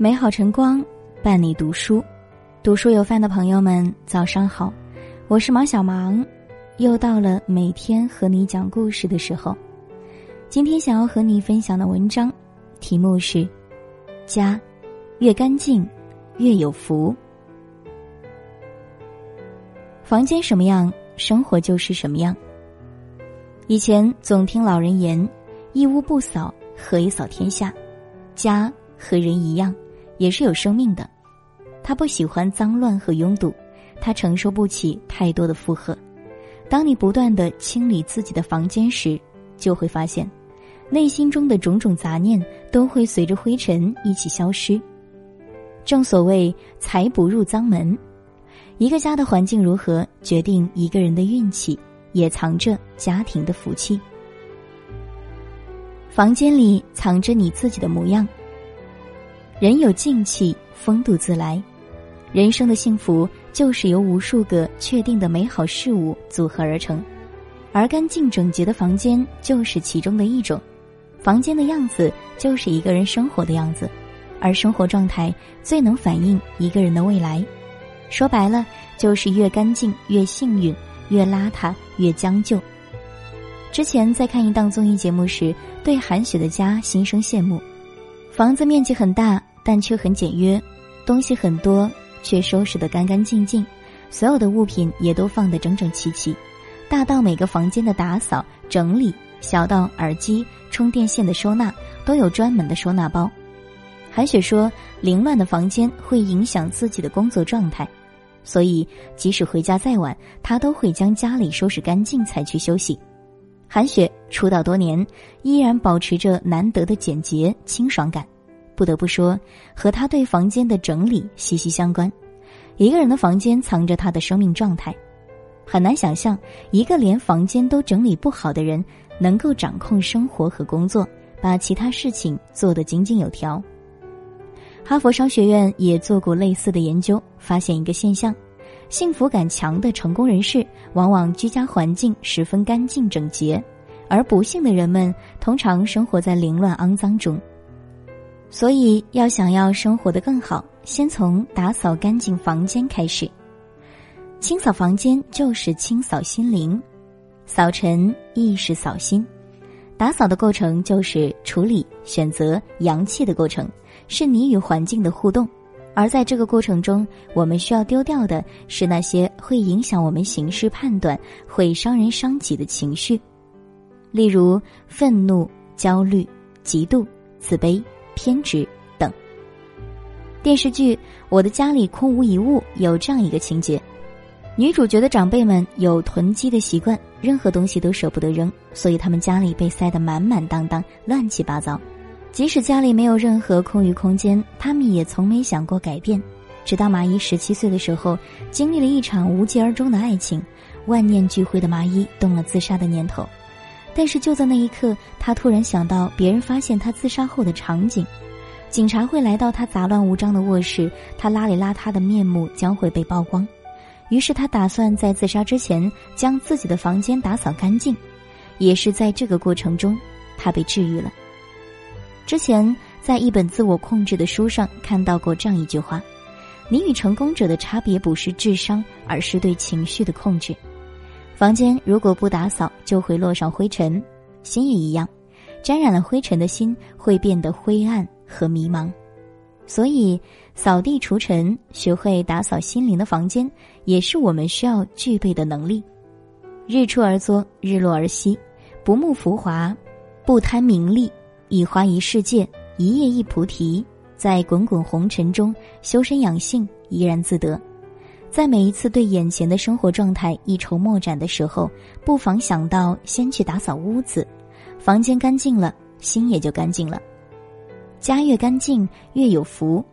美好晨光伴你读书，读书有饭的朋友们，早上好，我是毛小芒，又到了每天和你讲故事的时候。今天想要和你分享的文章，题目是《家越干净越有福》。房间什么样，生活就是什么样。以前总听老人言：“一屋不扫，何以扫天下？”家和人一样。也是有生命的，他不喜欢脏乱和拥堵，他承受不起太多的负荷。当你不断的清理自己的房间时，就会发现，内心中的种种杂念都会随着灰尘一起消失。正所谓财不入脏门，一个家的环境如何，决定一个人的运气，也藏着家庭的福气。房间里藏着你自己的模样。人有静气，风度自来。人生的幸福就是由无数个确定的美好事物组合而成，而干净整洁的房间就是其中的一种。房间的样子就是一个人生活的样子，而生活状态最能反映一个人的未来。说白了，就是越干净越幸运，越邋遢越将就。之前在看一档综艺节目时，对韩雪的家心生羡慕，房子面积很大。但却很简约，东西很多，却收拾得干干净净，所有的物品也都放得整整齐齐，大到每个房间的打扫整理，小到耳机、充电线的收纳，都有专门的收纳包。韩雪说：“凌乱的房间会影响自己的工作状态，所以即使回家再晚，她都会将家里收拾干净才去休息。”韩雪出道多年，依然保持着难得的简洁清爽感。不得不说，和他对房间的整理息息相关。一个人的房间藏着他的生命状态，很难想象一个连房间都整理不好的人能够掌控生活和工作，把其他事情做得井井有条。哈佛商学院也做过类似的研究，发现一个现象：幸福感强的成功人士往往居家环境十分干净整洁，而不幸的人们通常生活在凌乱肮脏中。所以，要想要生活的更好，先从打扫干净房间开始。清扫房间就是清扫心灵，扫尘亦是扫心。打扫的过程就是处理、选择阳气的过程，是你与环境的互动。而在这个过程中，我们需要丢掉的是那些会影响我们行事判断、会伤人伤己的情绪，例如愤怒、焦虑、嫉妒、自卑。偏执等。电视剧《我的家里空无一物》有这样一个情节：女主角的长辈们有囤积的习惯，任何东西都舍不得扔，所以他们家里被塞得满满当当、乱七八糟。即使家里没有任何空余空间，他们也从没想过改变。直到麻衣十七岁的时候，经历了一场无疾而终的爱情，万念俱灰的麻衣动了自杀的念头。但是就在那一刻，他突然想到别人发现他自杀后的场景，警察会来到他杂乱无章的卧室，他邋里邋遢的面目将会被曝光。于是他打算在自杀之前将自己的房间打扫干净。也是在这个过程中，他被治愈了。之前在一本自我控制的书上看到过这样一句话：“你与成功者的差别不是智商，而是对情绪的控制。”房间如果不打扫，就会落上灰尘；心也一样，沾染了灰尘的心会变得灰暗和迷茫。所以，扫地除尘，学会打扫心灵的房间，也是我们需要具备的能力。日出而作，日落而息，不慕浮华，不贪名利，一花一世界，一叶一菩提，在滚滚红尘中修身养性，怡然自得。在每一次对眼前的生活状态一筹莫展的时候，不妨想到先去打扫屋子，房间干净了，心也就干净了。家越干净越有福，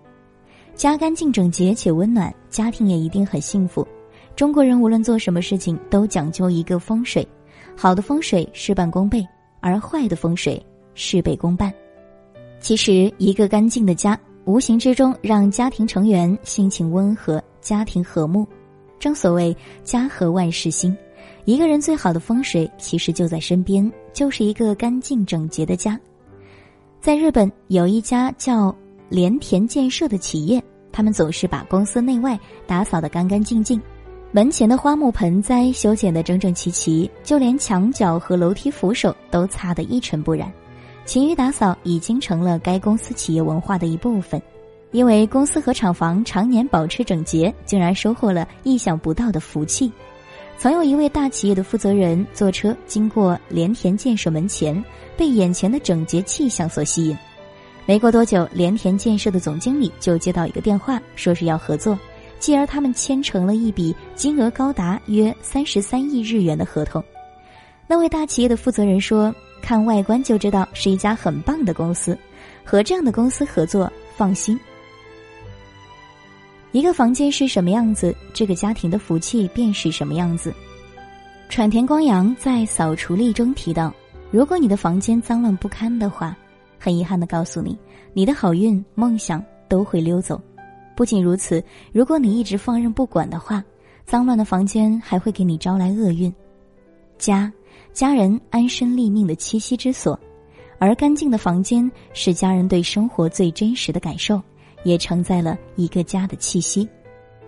家干净整洁且温暖，家庭也一定很幸福。中国人无论做什么事情都讲究一个风水，好的风水事半功倍，而坏的风水事倍功半。其实，一个干净的家，无形之中让家庭成员心情温和。家庭和睦，正所谓家和万事兴。一个人最好的风水其实就在身边，就是一个干净整洁的家。在日本有一家叫连田建设的企业，他们总是把公司内外打扫得干干净净，门前的花木盆栽修剪得整整齐齐，就连墙角和楼梯扶手都擦得一尘不染。勤于打扫已经成了该公司企业文化的一部分，因为公司和厂房常年保持整洁，竟然收获了意想不到的福气。曾有一位大企业的负责人坐车经过联田建设门前，被眼前的整洁气象所吸引。没过多久，联田建设的总经理就接到一个电话，说是要合作，继而他们签成了一笔金额高达约三十三亿日元的合同。那位大企业的负责人说。看外观就知道是一家很棒的公司，和这样的公司合作放心。一个房间是什么样子，这个家庭的福气便是什么样子。川田光阳在《扫除力》中提到，如果你的房间脏乱不堪的话，很遗憾的告诉你，你的好运、梦想都会溜走。不仅如此，如果你一直放任不管的话，脏乱的房间还会给你招来厄运。家。家人安身立命的栖息之所，而干净的房间是家人对生活最真实的感受，也承载了一个家的气息。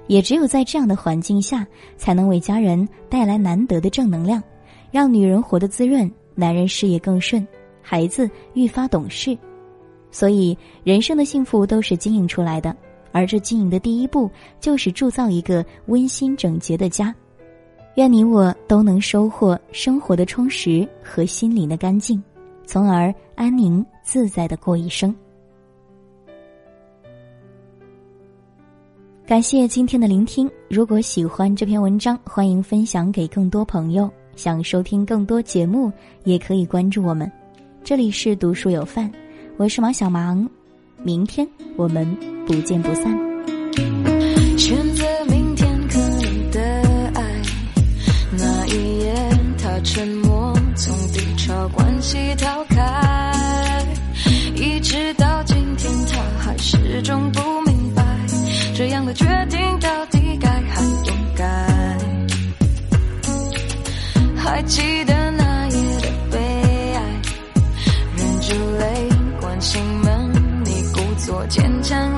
也只有在这样的环境下，才能为家人带来难得的正能量，让女人活得滋润，男人事业更顺，孩子愈发懂事。所以，人生的幸福都是经营出来的，而这经营的第一步，就是铸造一个温馨整洁的家。愿你我都能收获生活的充实和心灵的干净，从而安宁自在的过一生。感谢今天的聆听。如果喜欢这篇文章，欢迎分享给更多朋友。想收听更多节目，也可以关注我们。这里是读书有范，我是毛小芒。明天我们不见不散。潮关系逃开，一直到今天，他还始终不明白，这样的决定到底该还不该？还记得那夜的悲哀，忍住泪，关上门，你故作坚强